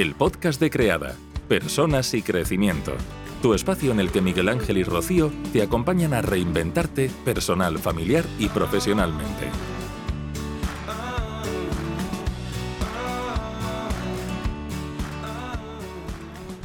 el podcast de Creada, Personas y Crecimiento. Tu espacio en el que Miguel Ángel y Rocío te acompañan a reinventarte personal, familiar y profesionalmente.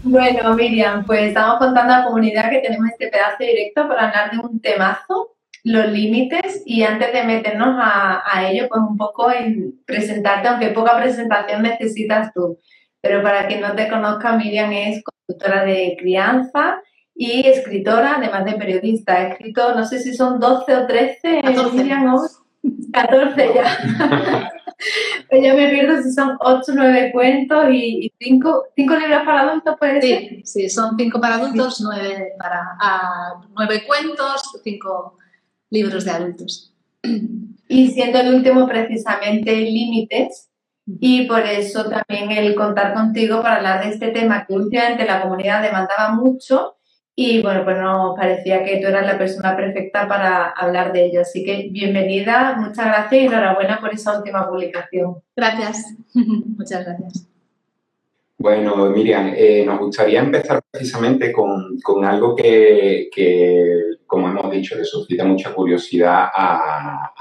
Bueno, Miriam, pues estamos contando a la comunidad que tenemos este pedazo directo para hablar de un temazo, los límites, y antes de meternos a, ello, pues un poco en presentarte, aunque poca presentación necesitas tú. Pero para quien no te conozca, Miriam es conductora de crianza y escritora, además de periodista. Ha escrito, no sé si son 12 o 13, 14. Miriam, ¿no? 14 ya. Pues ya me pierdo si son 8 o 9 cuentos y 5 libros para adultos, puede ser. Sí, sí, son cinco para adultos, nueve para ah, nueve cuentos, cinco libros de adultos. Y siendo el último precisamente Límites, y por eso también el contar contigo para hablar de este tema que últimamente la comunidad demandaba mucho y bueno, pues nos parecía que tú eras la persona perfecta para hablar de ello. Así que bienvenida, muchas gracias y enhorabuena por esa última publicación. Gracias, muchas gracias. Bueno, Miriam, eh, nos gustaría empezar precisamente con, con algo que, que, como hemos dicho, le suscita mucha curiosidad a, a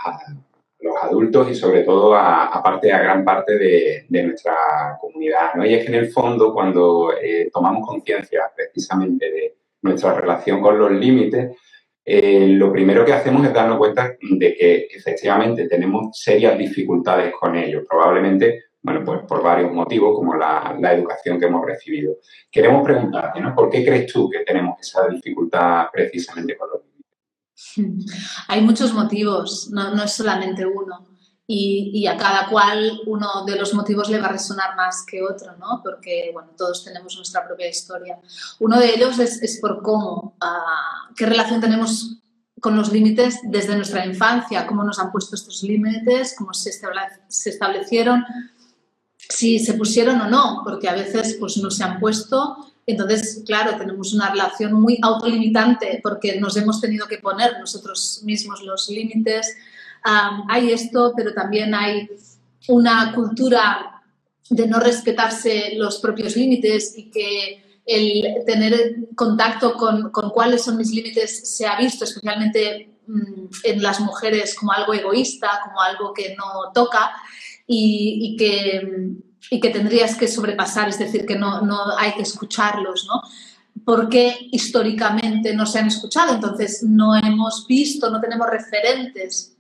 los adultos y sobre todo a, a a gran parte de, nuestra comunidad. ¿no? Y es que en el fondo, cuando eh, tomamos conciencia precisamente de nuestra relación con los límites, eh, lo primero que hacemos es darnos cuenta de que efectivamente tenemos serias dificultades con ellos. Probablemente bueno, pues por varios motivos, como la, la, educación que hemos recibido. Queremos preguntarte, ¿no? ¿Por qué crees tú que tenemos esa dificultad precisamente con los? Hay muchos motivos, no, no es solamente uno. Y, y, a cada cual uno de los motivos le va a resonar más que otro, ¿no? Porque, bueno, todos tenemos nuestra propia historia. Uno de ellos es, es por cómo, uh, qué relación tenemos con los límites desde nuestra infancia, cómo nos han puesto estos límites, cómo se, se establecieron, si se pusieron o no, porque a veces pues no se han puesto. Entonces, claro, tenemos una relación muy autolimitante porque nos hemos tenido que poner nosotros mismos los límites. Um, hay esto, pero también hay una cultura de no respetarse los propios límites y que el tener contacto con, con cuáles son mis límites se ha visto especialmente um, en las mujeres como algo egoísta, como algo que no toca y, y, que, y, que, tendrías que sobrepasar, es decir, que no, no hay que escucharlos, ¿no? Porque históricamente no se han escuchado, entonces no hemos visto, no tenemos referentes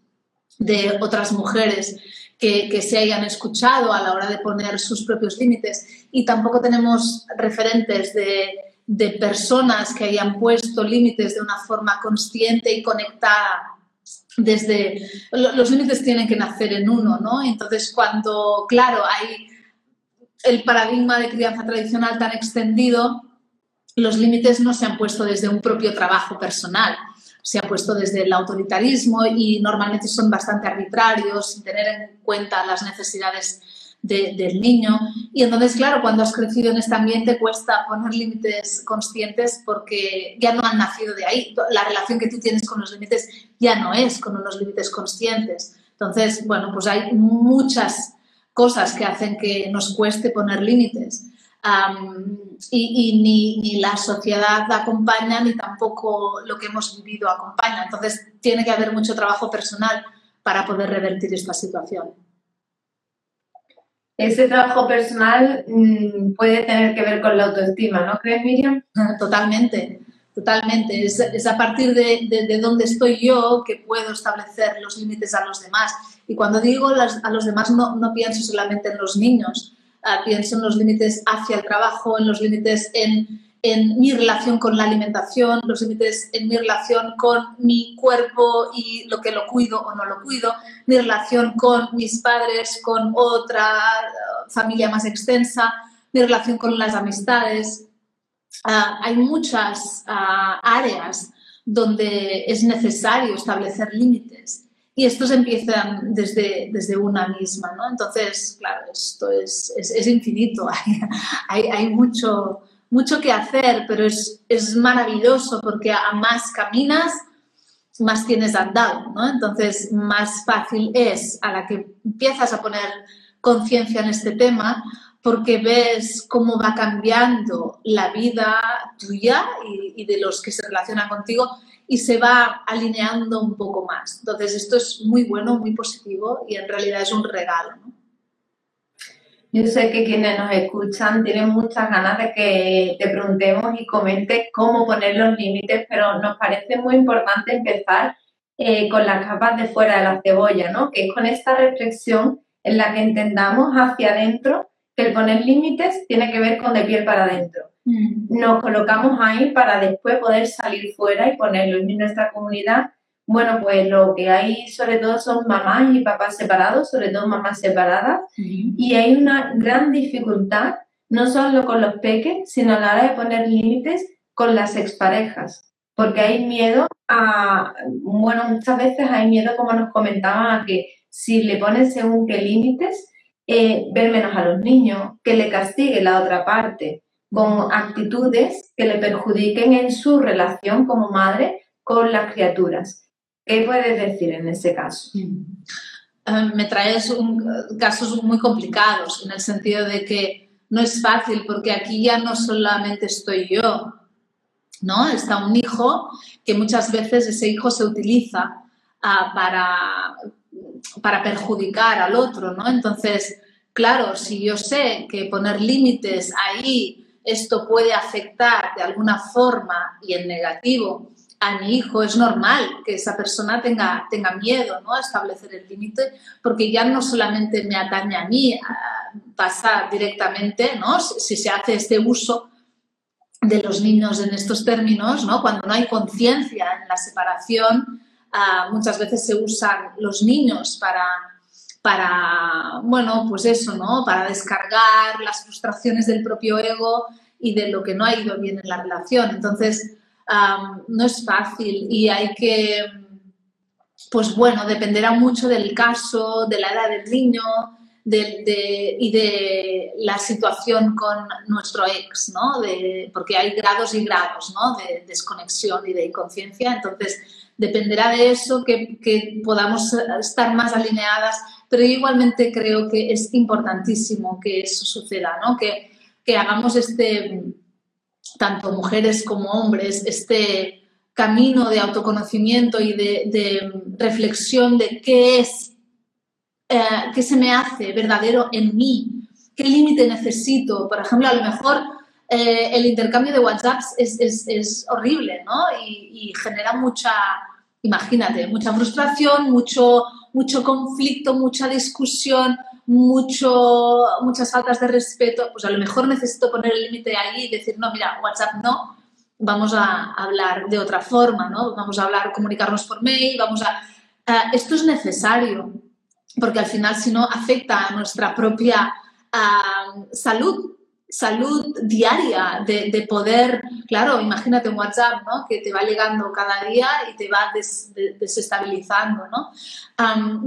de otras mujeres que, que, se hayan escuchado a la hora de poner sus propios límites y tampoco tenemos referentes de, de personas que hayan puesto límites de una forma consciente y conectada desde los límites tienen que nacer en uno, ¿no? Entonces, cuando, claro, hay el paradigma de crianza tradicional tan extendido, los límites no se han puesto desde un propio trabajo personal, se ha puesto desde el autoritarismo y normalmente son bastante arbitrarios, sin tener en cuenta las necesidades de, del niño. Y entonces, claro, cuando has crecido en este ambiente cuesta poner límites conscientes porque ya no han nacido de ahí. La relación que tú tienes con los límites ya no es con unos límites conscientes. Entonces, bueno, pues hay muchas cosas que hacen que nos cueste poner límites. Um, y, y ni, ni, la sociedad acompaña ni tampoco lo que hemos vivido acompaña. Entonces, tiene que haber mucho trabajo personal para poder revertir esta situación ese trabajo personal mmm, puede tener que ver con la autoestima, ¿no crees, Miriam? Totalmente, totalmente. Es, es a partir de, de, de, dónde estoy yo que puedo establecer los límites a los demás. Y cuando digo las, a los demás no, pienso solamente en los niños, uh, pienso en los límites hacia el trabajo, en los límites en en mi relación con la alimentación, los límites en mi relación con mi cuerpo y lo que lo cuido o no lo cuido, mi relación con mis padres, con otra uh, familia más extensa, mi relación con las amistades. Uh, hay muchas uh, áreas donde es necesario establecer límites y estos empiezan desde, desde una misma, ¿no? Entonces, claro, esto es, es, infinito, hay, hay, hay mucho mucho que hacer, pero es, es maravilloso porque a más caminas, más tienes andado, ¿no? Entonces, más fácil es a la que empiezas a poner conciencia en este tema, porque ves cómo va cambiando la vida tuya y, de los que se relacionan contigo y se va alineando un poco más. Entonces, esto es muy bueno, muy positivo y en realidad es un regalo. Yo sé que quienes nos escuchan tienen muchas ganas de que te preguntemos y comentes cómo poner los límites, pero nos parece muy importante empezar eh, con las capas de fuera de la cebolla, ¿no? Que es con esta reflexión en la que entendamos hacia adentro que el poner límites tiene que ver con de piel para adentro. Nos colocamos ahí para después poder salir fuera y ponerlo en nuestra comunidad. Bueno, pues lo que hay sobre todo son mamás y papás separados, sobre todo mamás separadas, y hay una gran dificultad, no solo con los peques, sino a la hora de poner límites con las exparejas, porque hay miedo a, bueno, muchas veces hay miedo, como nos comentaban, a que si le pones según qué límites, eh, ver menos a los niños, que le castigue la otra parte con actitudes que le perjudiquen en su relación como madre con las criaturas. ¿Qué puedes decir en ese caso? Eh, me traes casos muy complicados en el sentido de que no es fácil porque aquí ya no solamente estoy yo, ¿no? Está un hijo que muchas veces ese hijo se utiliza ah, para para perjudicar al otro, ¿no? Entonces, claro, si yo sé que poner límites ahí, esto puede afectar de alguna forma y en negativo a mi hijo, es normal que esa persona tenga, tenga miedo ¿no? a establecer el límite, porque ya no solamente me atañe a mí, pasa directamente, ¿no? si, se hace este uso de los niños en estos términos, ¿no? cuando no hay conciencia en la separación, Ah, muchas veces se usan los niños para, para, bueno, pues eso, ¿no? Para descargar las frustraciones del propio ego y de lo que no ha ido bien en la relación. Entonces, no es fácil y hay que, pues bueno, dependerá mucho del caso, de la edad del niño y de la situación con nuestro ex, ¿no? De, porque hay grados y grados, ¿no? De desconexión y de inconsciencia. Entonces, dependerá de eso que, podamos estar más alineadas, pero igualmente creo que es importantísimo que eso suceda, ¿no? que, hagamos este, tanto mujeres como hombres, este camino de autoconocimiento y de, reflexión de qué es, eh, qué se me hace verdadero en mí, qué límite necesito. Por ejemplo, a lo mejor eh, el intercambio de WhatsApps es, horrible, ¿no? Y, genera mucha, imagínate, mucha frustración, mucho, mucho conflicto, mucha discusión, mucho, muchas faltas de respeto. Pues a lo mejor necesito poner el límite ahí y decir, no, mira, WhatsApp no, vamos a hablar de otra forma, ¿no? Vamos a hablar, comunicarnos por mail, vamos a... esto es necesario, porque al final si no afecta a nuestra propia salud salud diaria de, poder, claro, imagínate un WhatsApp, ¿no? Que te va llegando cada día y te va desestabilizando, ¿no?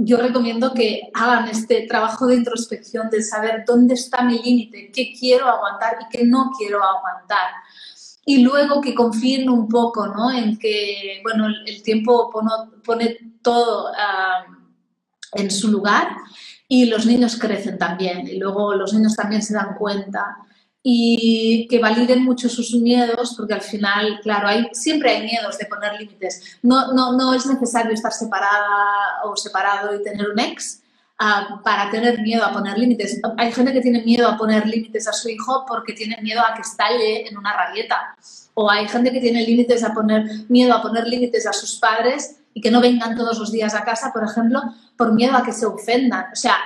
yo recomiendo que hagan este trabajo de introspección, de saber dónde está mi límite, qué quiero aguantar y qué no quiero aguantar. Y luego que confíen un poco, ¿no? En que, bueno, el, tiempo pone, todo en su lugar y los niños crecen también y luego los niños también se dan cuenta y que validen mucho sus miedos, porque al final, claro, hay, siempre hay miedos de poner límites. No, no, no es necesario estar separada o separado y tener un ex ah, para tener miedo a poner límites. Hay gente que tiene miedo a poner límites a su hijo porque tiene miedo a que estalle en una rabieta. O hay gente que tiene límites a poner, miedo a poner límites a sus padres y que no vengan todos los días a casa, por ejemplo, por miedo a que se ofendan. O sea,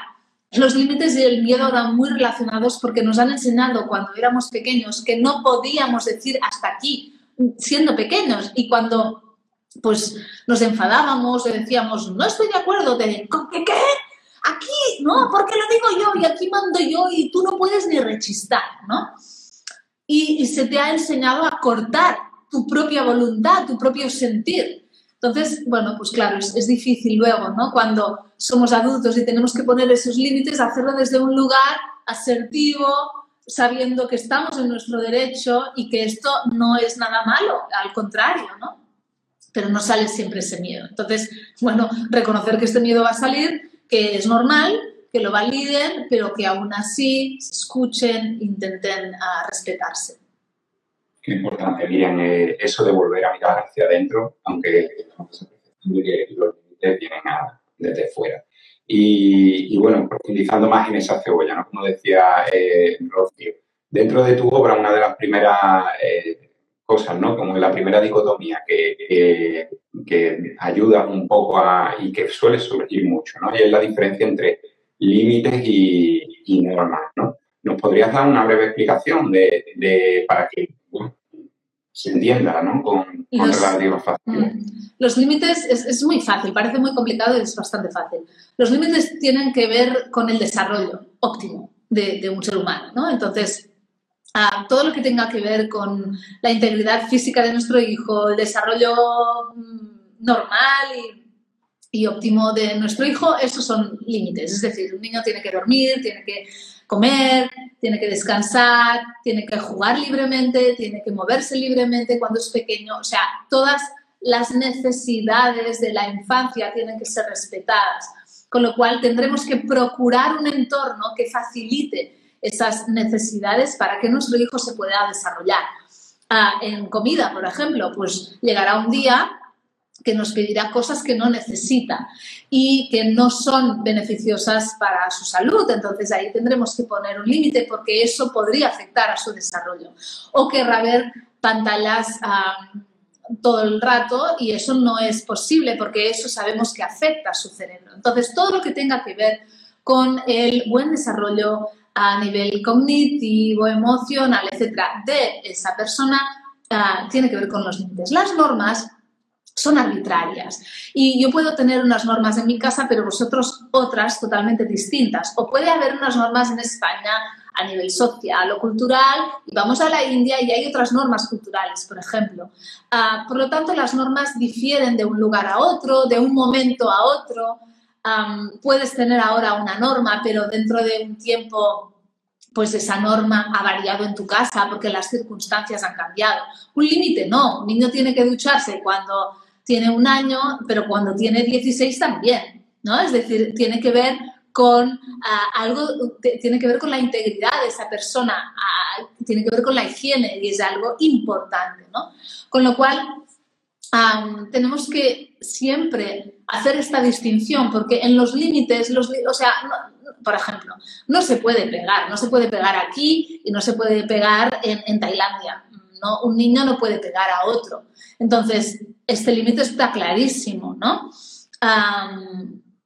los límites y el miedo van muy relacionados porque nos han enseñado cuando éramos pequeños que no podíamos decir hasta aquí siendo pequeños y cuando pues nos enfadábamos y decíamos no estoy de acuerdo, te ¿qué? qué? Aquí, no, porque lo digo yo y aquí mando yo y tú no puedes ni rechistar, ¿no? Y, y se te ha enseñado a cortar tu propia voluntad, tu propio sentir. Entonces, bueno, pues claro, es, difícil luego, ¿no? Cuando somos adultos y tenemos que poner esos límites, hacerlo desde un lugar asertivo, sabiendo que estamos en nuestro derecho y que esto no es nada malo, al contrario, ¿no? Pero no sale siempre ese miedo. Entonces, bueno, reconocer que este miedo va a salir, que es normal, que lo validen, pero que aún así se escuchen, intenten uh, respetarse. Qué importante, Miriam, eh, eso de volver a mirar hacia adentro, aunque los límites vienen desde fuera. Y, bueno, profundizando más en esa cebolla, ¿no? Como decía eh, Rocío, dentro de tu obra una de las primeras eh, cosas, ¿no? Como la primera dicotomía que, que, ayuda un poco a, y que suele surgir mucho, ¿no? Y es la diferencia entre límites y, normas, ¿no? ¿Nos podrías dar una breve explicación de, de para que se entienda, ¿no? Con, los, relativa facilidad. Mm, los límites es, es, muy fácil, parece muy complicado y es bastante fácil. Los límites tienen que ver con el desarrollo óptimo de, de un ser humano, ¿no? Entonces, todo lo que tenga que ver con la integridad física de nuestro hijo, el desarrollo mm, normal y, y, óptimo de nuestro hijo, esos son límites. Es decir, un niño tiene que dormir, tiene que comer, tiene que descansar, tiene que jugar libremente, tiene que moverse libremente cuando es pequeño. O sea, todas las necesidades de la infancia tienen que ser respetadas. Con lo cual tendremos que procurar un entorno que facilite esas necesidades para que nuestro hijo se pueda desarrollar. Ah, en comida, por ejemplo, pues llegará un día que nos pedirá cosas que no necesita y que no son beneficiosas para su salud. Entonces ahí tendremos que poner un límite porque eso podría afectar a su desarrollo. O querrá ver pantallas todo el rato y eso no es posible porque eso sabemos que afecta a su cerebro. Entonces todo lo que tenga que ver con el buen desarrollo a nivel cognitivo, emocional, etcétera, de esa persona, ah, tiene que ver con los límites. Las normas son arbitrarias y yo puedo tener unas normas en mi casa, pero vosotros otras totalmente distintas. O puede haber unas normas en España a nivel social o cultural y vamos a la India y hay otras normas culturales, por ejemplo. Ah, por lo tanto, las normas difieren de un lugar a otro, de un momento a otro puedes tener ahora una norma, pero dentro de un tiempo, pues esa norma ha variado en tu casa porque las circunstancias han cambiado. Un límite no, un niño tiene que ducharse cuando tiene un año, pero cuando tiene 16 también, ¿no? Es decir, tiene que ver con ah, algo, tiene que ver con la integridad de esa persona, ah, tiene que ver con la higiene y es algo importante, ¿no? Con lo cual, tenemos que siempre hacer esta distinción, porque en los límites, los, o sea, por ejemplo, no se puede pegar, no se puede pegar aquí y no se puede pegar en, Tailandia. ¿no? Un niño no puede pegar a otro. Entonces, este límite está clarísimo, ¿no?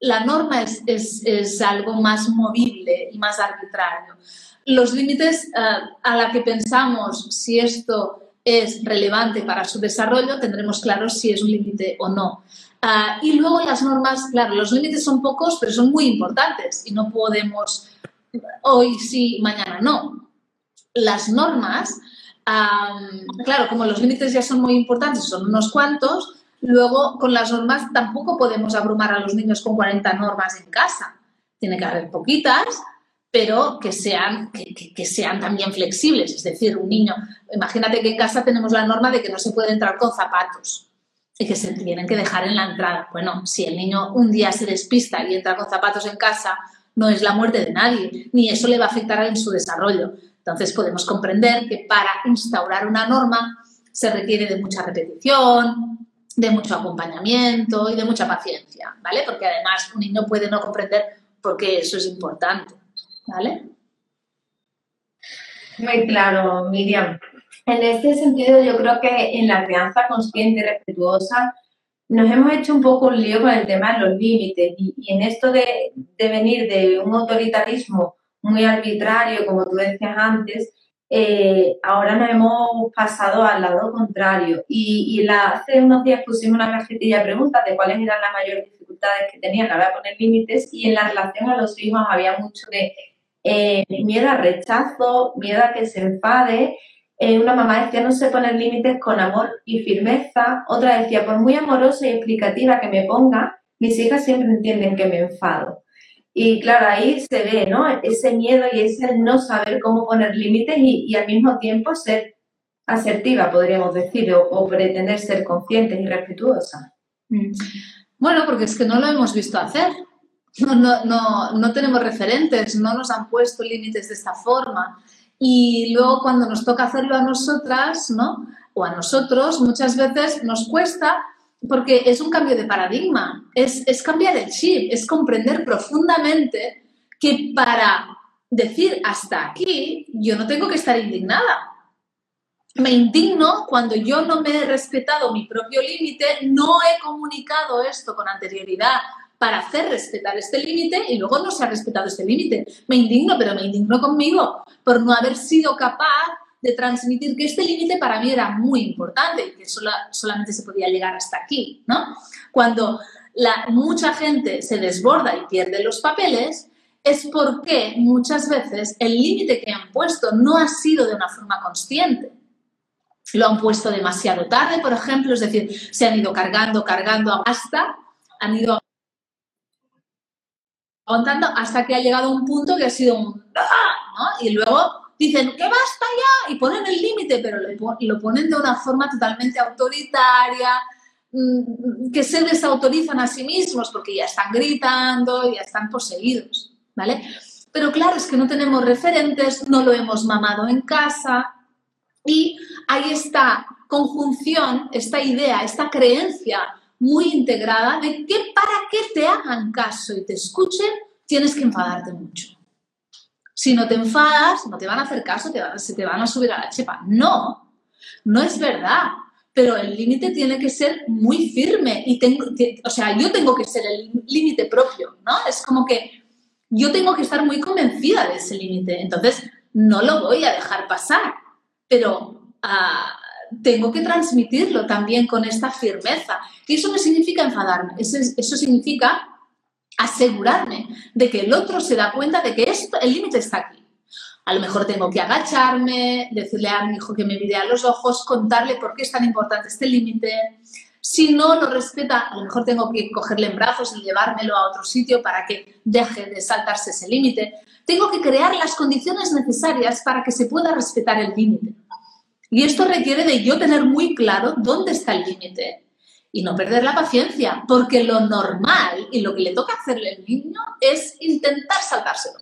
la norma es, es, es, algo más movible y más arbitrario. Los límites uh, a la que pensamos si esto es relevante para su desarrollo, tendremos claro si es un límite o no. Ah, y luego las normas, claro, los límites son pocos, pero son muy importantes y no podemos hoy sí, mañana no. Las normas, claro, como los límites ya son muy importantes, son unos cuantos, luego con las normas tampoco podemos abrumar a los niños con 40 normas en casa. Tiene que haber poquitas pero que sean, que, sean también flexibles. Es decir, un niño, imagínate que en casa tenemos la norma de que no se puede entrar con zapatos y que se tienen que dejar en la entrada. Bueno, si el niño un día se despista y entra con zapatos en casa, no es la muerte de nadie, ni eso le va a afectar en su desarrollo. Entonces podemos comprender que para instaurar una norma se requiere de mucha repetición, de mucho acompañamiento y de mucha paciencia, ¿vale? Porque además un niño puede no comprender por qué eso es importante. ¿Vale? Muy claro, Miriam. En este sentido, yo creo que en la crianza consciente y respetuosa nos hemos hecho un poco un lío con el tema de los límites y, en esto de, venir de un autoritarismo muy arbitrario, como tú decías antes, eh, ahora nos hemos pasado al lado contrario. Y, la, hace unos días pusimos una cajetilla de preguntas de cuáles eran las mayores dificultades que tenían a la hora de poner límites y en la relación a los hijos había mucho de eh, miedo al rechazo, miedo a que se enfade. Eh, una mamá decía no se ponen límites con amor y firmeza. Otra decía, por muy amorosa y explicativa que me ponga, mis hijas siempre entienden que me enfado. Y claro, ahí se ve, ¿no? Ese miedo y ese no saber cómo poner límites y, al mismo tiempo ser asertiva, podríamos decir, o, pretender ser consciente y respetuosa. Mm. Bueno, porque es que no lo hemos visto hacer. no, no, no tenemos referentes, no nos han puesto límites de esta forma. Y luego cuando nos toca hacerlo a nosotras, ¿no? O a nosotros, muchas veces nos cuesta porque es un cambio de paradigma, es, cambiar el chip, es comprender profundamente que para decir hasta aquí, yo no tengo que estar indignada. Me indigno cuando yo no me he respetado mi propio límite, no he comunicado esto con anterioridad para hacer respetar este límite y luego no se ha respetado este límite. Me indigno, pero me indigno conmigo por no haber sido capaz de transmitir que este límite para mí era muy importante y que solamente se podía llegar hasta aquí, ¿no? Cuando mucha gente se desborda y pierde los papeles, es porque muchas veces el límite que han puesto no ha sido de una forma consciente. Lo han puesto demasiado tarde, por ejemplo, es decir, se han ido cargando, cargando hasta, han ido aguantando hasta que ha llegado un punto que ha sido un... ¿no? Y luego dicen que basta ya y ponen el límite, pero lo ponen de una forma totalmente autoritaria, mm, que se desautorizan a sí mismos porque ya están gritando, ya están poseídos, ¿vale? Pero claro, es que no tenemos referentes, no lo hemos mamado en casa y hay esta conjunción, esta idea, esta creencia muy integrada de que para que te hagan caso y te escuchen, tienes que enfadarte mucho. Si no te enfadas, no te van a hacer caso, se te van a subir a la chepa. No, no es verdad. Pero el límite tiene que ser muy firme y tengo, o sea, yo tengo que ser el límite propio, ¿no? Es como que yo tengo que estar muy convencida de ese límite. Entonces, no lo voy a dejar pasar, pero ah, tengo que transmitirlo también con esta firmeza. Y eso no significa enfadarme, eso significa asegurarme de que el otro se da cuenta de que esto, el límite está aquí. A lo mejor tengo que agacharme, decirle a mi hijo que me mire a los ojos, contarle por qué es tan importante este límite. Si no lo respeta, a lo mejor tengo que cogerle en brazos y llevármelo a otro sitio para que deje de saltarse ese límite. Tengo que crear las condiciones necesarias para que se pueda respetar el límite. Y esto requiere de yo tener muy claro dónde está el límite y no perder la paciencia, porque lo normal y lo que le toca hacerle al niño es intentar saltárselo.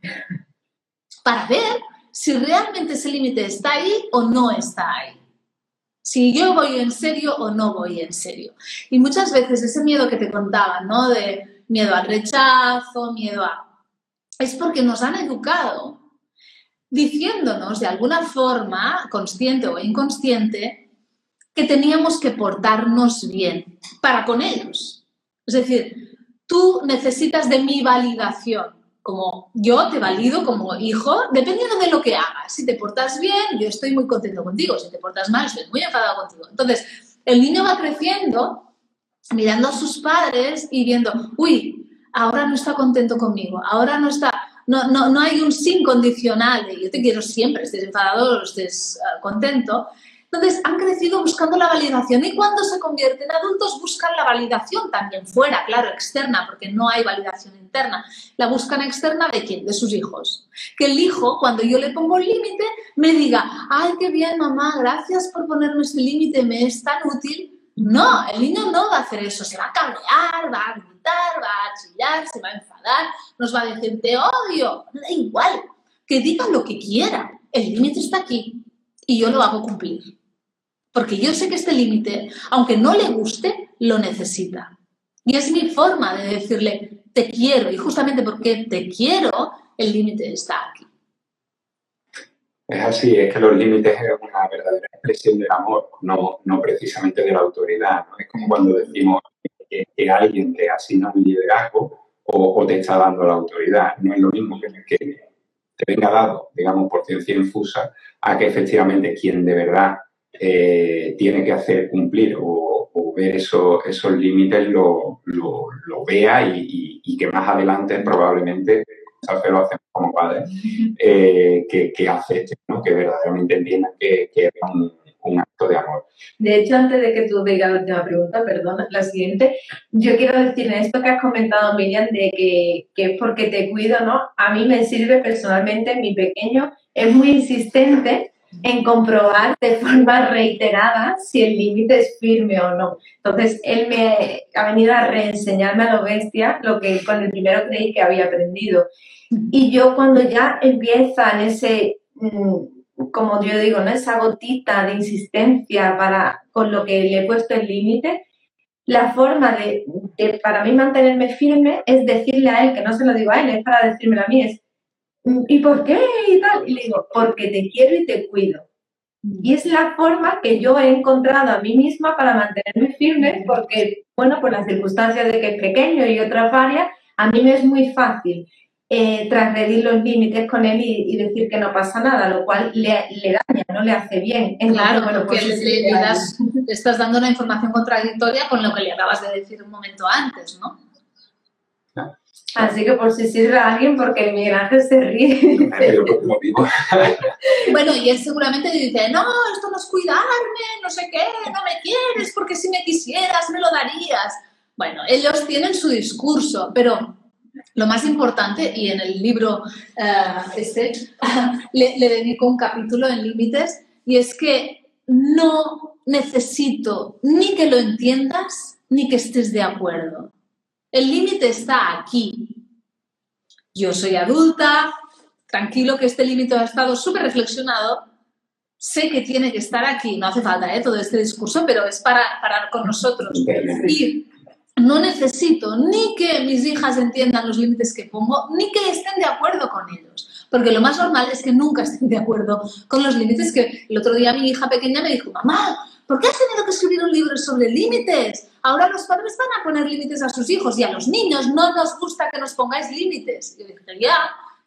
Para ver si realmente ese límite está ahí o no está ahí. Si yo voy en serio o no voy en serio. Y muchas veces ese miedo que te contaba, ¿no? De miedo al rechazo, miedo a... Es porque nos han educado diciéndonos de alguna forma, consciente o inconsciente, que teníamos que portarnos bien para con ellos. Es decir, tú necesitas de mi validación, como yo te valido como hijo, dependiendo de lo que hagas. Si te portas bien, yo estoy muy contento contigo. Si te portas mal, estoy muy enfadado contigo. Entonces, el niño va creciendo mirando a sus padres y viendo, uy, ahora no está contento conmigo, ahora no está, no, no, no hay un sin condicional de yo te quiero siempre, estés enfadado estés uh, contento. Entonces, han crecido buscando la validación y cuando se convierten en adultos buscan la validación también fuera, claro, externa, porque no hay validación interna. La buscan externa de quién? De sus hijos. Que el hijo, cuando yo le pongo el límite, me diga, ay, qué bien, mamá, gracias por ponerme este límite, me es tan útil. No, el niño no va a hacer eso, se va a cabrear, va a gritar, va a chillar, se va a enfadar, nos va a decir, te odio, da igual, que diga lo que quiera, el límite está aquí y yo lo hago cumplir porque yo sé que este límite, aunque no le guste, lo necesita. Y es mi forma de decirle, te quiero, y justamente porque te quiero, el límite está aquí. Es así, es que los límites es una verdadera expresión del amor, no, no precisamente de la autoridad. Es como cuando decimos que, alguien te asigna un liderazgo o, te está dando la autoridad. No es lo mismo que te venga dado, digamos, por ciencia infusa, a que efectivamente quien de verdad eh, tiene que hacer cumplir o, ver eso, esos límites lo, lo, vea y, que más adelante probablemente lo hacemos como padres, eh, que, que acepten, ¿no? que verdaderamente entiendan que, que es un, acto de amor. De hecho, antes de que tú digas la última pregunta, perdona, la siguiente, yo quiero decir en esto que has comentado, Miriam, de que, que es porque te cuido, ¿no? A mí me sirve personalmente, mi pequeño es muy insistente en comprobar de forma reiterada si el límite es firme o no. Entonces, él me ha venido a reenseñarme a lo bestia lo que con el primero creí que había aprendido. Y yo cuando ya empieza en ese, mm, como yo digo, ¿no? esa gotita de insistencia para, con lo que le he puesto el límite, la forma de, de, para mí mantenerme firme es decirle a él, que no se lo digo a él, es para decírmelo a mí, es ¿y por qué? Y tal. Y le digo, porque te quiero y te cuido. Y es la forma que yo he encontrado a mí misma para mantenerme firme, porque, bueno, por las circunstancias de que es pequeño y otras varias, a mí me es muy fácil eh, transgredir los límites con él y, decir que no pasa nada, lo cual le, daña, no le hace bien. claro, bueno, pues le, le, estás dando una información contradictoria con lo que le acabas de decir un momento antes, ¿no? Así que por si sirve a alguien, porque el Miguel Ángel se ríe. bueno, y él seguramente dice, no, esto no es cuidarme, no sé qué, no me quieres, porque si me quisieras me lo darías. Bueno, ellos tienen su discurso, pero lo más importante, y en el libro uh, este le, le dedico un capítulo en límites, y es que no necesito ni que lo entiendas ni que estés de acuerdo. El límite está aquí. Yo soy adulta, tranquilo que este límite ha estado súper reflexionado, sé que tiene que estar aquí, no hace falta ¿eh? todo este discurso, pero es para, para con nosotros. Y no necesito ni que mis hijas entiendan los límites que pongo, ni que estén de acuerdo con ellos. Porque lo más normal es que nunca estén de acuerdo con los límites que el otro día mi hija pequeña me dijo, mamá, ¿por qué has tenido que escribir un libro sobre límites? Ahora los padres van a poner límites a sus hijos y a los niños no nos gusta que nos pongáis límites. Yo dije, ya,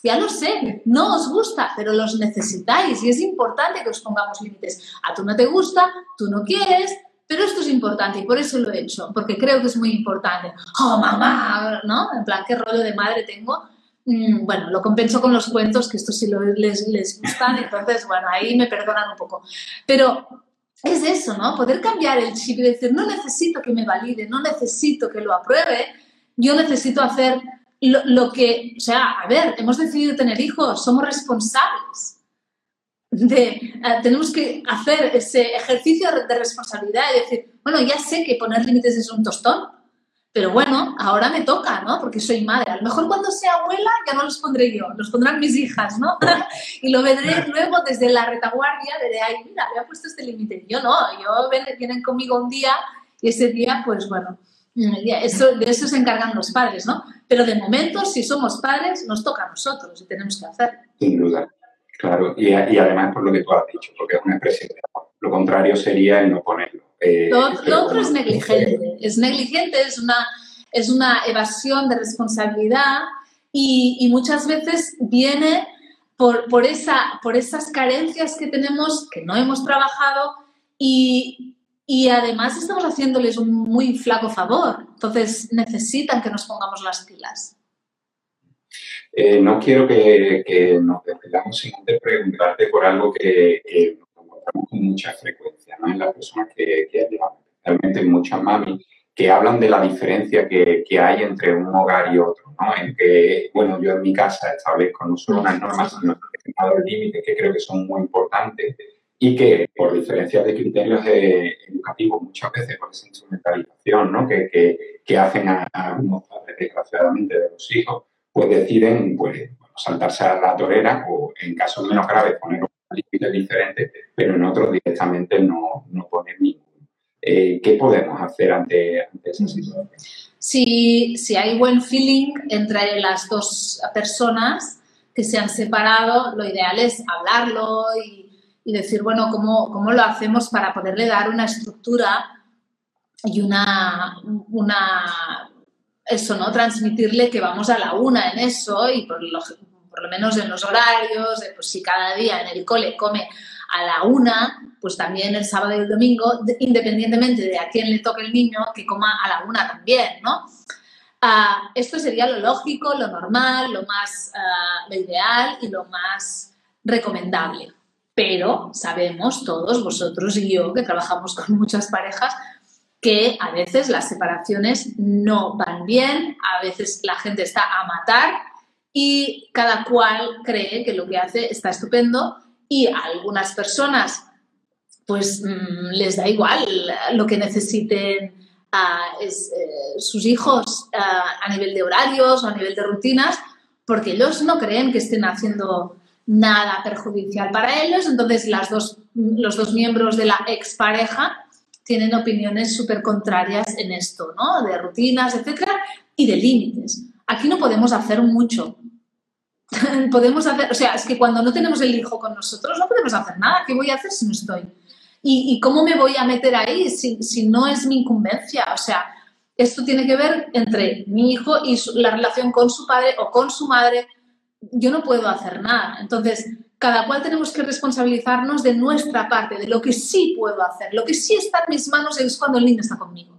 ya lo sé, no os gusta, pero los necesitáis y es importante que os pongamos límites. A tú no te gusta, tú no quieres, pero esto es importante y por eso lo he hecho, porque creo que es muy importante. ¡Oh, mamá! ¿No? En plan, ¿qué rollo de madre tengo? Mm, bueno, lo compenso con los cuentos, que esto sí les, les gustan, entonces, bueno, ahí me perdonan un poco. Pero es eso, ¿no? Poder cambiar el chip y decir, no necesito que me valide, no necesito que lo apruebe, yo necesito hacer lo, que, o sea, a ver, hemos decidido tener hijos, somos responsables. De, eh, tenemos que hacer ese ejercicio de responsabilidad y decir, bueno, ya sé que poner límites es un tostón, pero bueno, ahora me toca, ¿no? Porque soy madre. A lo mejor cuando sea abuela ya no los pondré yo, los pondrán mis hijas, ¿no? y lo veré luego desde la retaguardia, veré, ay, mira, me ha puesto este límite. Yo no, yo vienen conmigo un día y ese día, pues bueno, eso, de eso se encargan los padres, ¿no? Pero de momento, si somos padres, nos toca a nosotros y tenemos que hacer. Sin duda, claro. Y, y además por lo que tú has dicho, porque es una expresión. Lo contrario sería el no ponerlo. Eh, lo, otro es negligente. Es negligente, es una, es una evasión de responsabilidad y, muchas veces viene por, por, esa, por esas carencias que tenemos, que no hemos trabajado y, y además estamos haciéndoles un muy flaco favor. Entonces necesitan que nos pongamos las pilas. Eh, no quiero que, que nos despedamos sin antes preguntarte por algo que, que con mucha frecuencia ¿no? en las personas que, que llevamos, especialmente muchas mami, que hablan de la diferencia que, que, hay entre un hogar y otro, ¿no? En que, bueno, yo en mi casa establezco no solo unas normas, sino determinados límites que creo que son muy importantes y que por diferencia de criterios educativos, muchas veces por esa instrumentalización ¿no? que, que, que hacen a, a, unos padres, desgraciadamente, de los hijos, pues deciden pues, saltarse a la torera o, en casos menos graves, poner límites diferentes, pero en otros directamente no, no poner ninguno. Eh, ¿Qué podemos hacer ante, ante esa situación? Si, si hay buen feeling entre las dos personas que se han separado, lo ideal es hablarlo y, y decir, bueno, ¿cómo, ¿cómo, lo hacemos para poderle dar una estructura y una, una, eso, ¿no? Transmitirle que vamos a la una en eso y por lo, por lo menos en los horarios, pues si cada día en el cole come a la una, pues también el sábado y el domingo, independientemente de a quién le toque el niño, que coma a la una también, ¿no? Uh, esto sería lo lógico, lo normal, lo más, uh, lo ideal y lo más recomendable. Pero sabemos todos, vosotros y yo, que trabajamos con muchas parejas, que a veces las separaciones no van bien, a veces la gente está a matar y cada cual cree que lo que hace está estupendo y a algunas personas pues mm, les da igual lo que necesiten eh, sus hijos a nivel de horarios o a nivel de rutinas, porque ellos no creen que estén haciendo nada perjudicial para ellos, entonces las dos, los dos miembros de la expareja tienen opiniones súper contrarias en esto, ¿no? De rutinas, etcétera, y de límites. Aquí no podemos hacer mucho. podemos hacer, o sea, es que cuando no tenemos el hijo con nosotros no podemos hacer nada. ¿Qué voy a hacer si no estoy? ¿Y, cómo me voy a meter ahí si, no es mi incumbencia? O sea, esto tiene que ver entre mi hijo y la relación con su padre o con su madre. Yo no puedo hacer nada. Entonces, cada cual tenemos que responsabilizarnos de nuestra parte, de lo que sí puedo hacer. Lo que sí está en mis manos es cuando el niño está conmigo.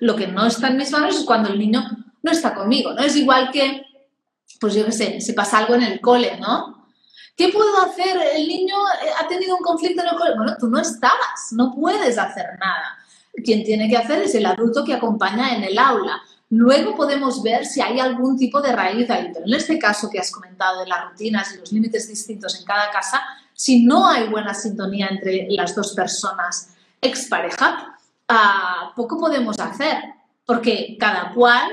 Lo que no está en mis manos es cuando el niño no está conmigo, ¿no? Es igual que, pues yo qué sé, si pasa algo en el cole, ¿no? ¿Qué puedo hacer? El niño eh, ha tenido un conflicto en el cole. Bueno, tú no estabas, no puedes hacer nada. Quien tiene que hacer es el adulto que acompaña en el aula. Luego podemos ver si hay algún tipo de raíz ahí, pero en este caso que has comentado de las rutinas y los límites distintos en cada casa, si no hay buena sintonía entre las dos personas expareja, uh, poco podemos hacer, porque cada cual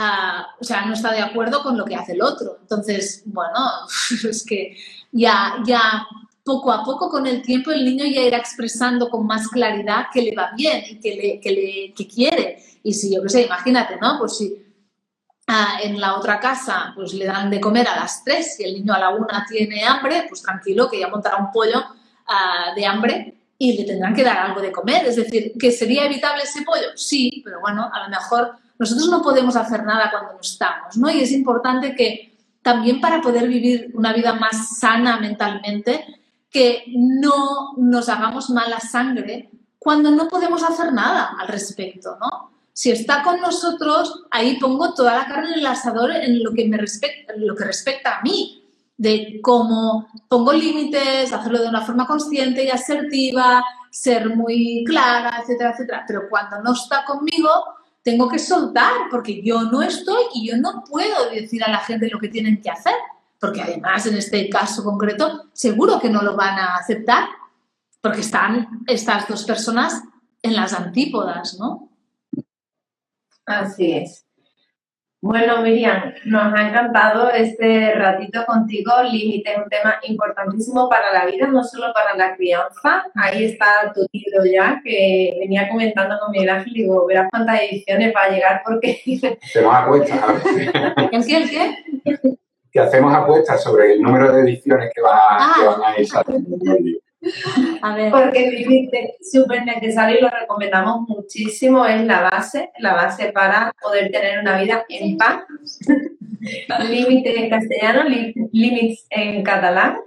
uh, o sea, no está de acuerdo con lo que hace el otro. Entonces, bueno, es que ya, ya poco a poco con el tiempo el niño ya irá expresando con más claridad que le va bien y que, le, que, le, que quiere. Y si yo qué sé, imagínate, ¿no? Pues si ah, en la otra casa pues le dan de comer a las tres y el niño a la una tiene hambre, pues tranquilo que ya montará un pollo ah, de hambre y le tendrán que dar algo de comer. Es decir, ¿que sería evitable ese pollo? Sí, pero bueno, a lo mejor nosotros no podemos hacer nada cuando no estamos, ¿no? Y es importante que también para poder vivir una vida más sana mentalmente, que no nos hagamos mala sangre cuando no podemos hacer nada al respecto, ¿no? Si está con nosotros, ahí pongo toda la carne en el asador en lo que, me respecta, lo que respecta a mí, de cómo pongo límites, hacerlo de una forma consciente y asertiva, ser muy clara, etcétera, etcétera. Pero cuando no está conmigo, tengo que soltar porque yo no estoy y yo no puedo decir a la gente lo que tienen que hacer porque además en este caso concreto seguro que no lo van a aceptar, porque están estas dos personas en las antípodas, ¿no? Así es. Bueno, Miriam, nos ha encantado este ratito contigo. Límite es un tema importantísimo para la vida, no solo para la crianza. Ahí está tu libro ya, que venía comentando con Miguel Ángel. Digo, verás cuántas ediciones va a llegar porque... Se nos acuesta. ¿El qué? ¿El qué? que hacemos apuestas sobre el número de ediciones que, ah. van a ir saliendo. A ver. Porque es súper necesario y lo recomendamos muchísimo, es la base, la base para poder tener una vida en paz. Límite en castellano, límites en catalán.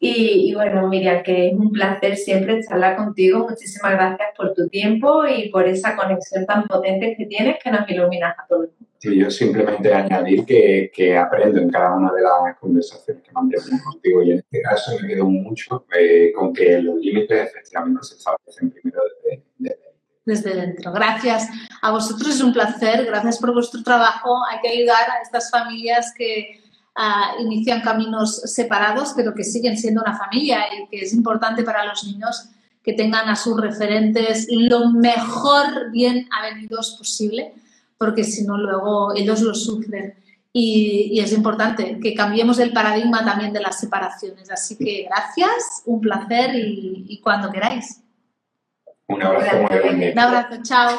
Y, y, bueno, Miriam, que es un placer siempre charlar contigo. Muchísimas gracias por tu tiempo y por esa conexión tan potente que tienes que nos iluminas a todos yo simplemente añadir que, que, aprendo en cada una de las conversaciones que mantenemos contigo y en este caso me quedo mucho eh, con que los límites efectivamente se establecen primero desde, desde desde dentro. Gracias a vosotros, es un placer, gracias por vuestro trabajo. Hay que ayudar a estas familias que uh, inician caminos separados, pero que siguen siendo una familia y que es importante para los niños que tengan a sus referentes lo mejor bien avenidos posible porque si no luego ellos lo sufren. Y, es importante que cambiemos el paradigma también de las separaciones. Así que gracias, un placer y, cuando queráis. Un abrazo muy grande. Un abrazo, chao.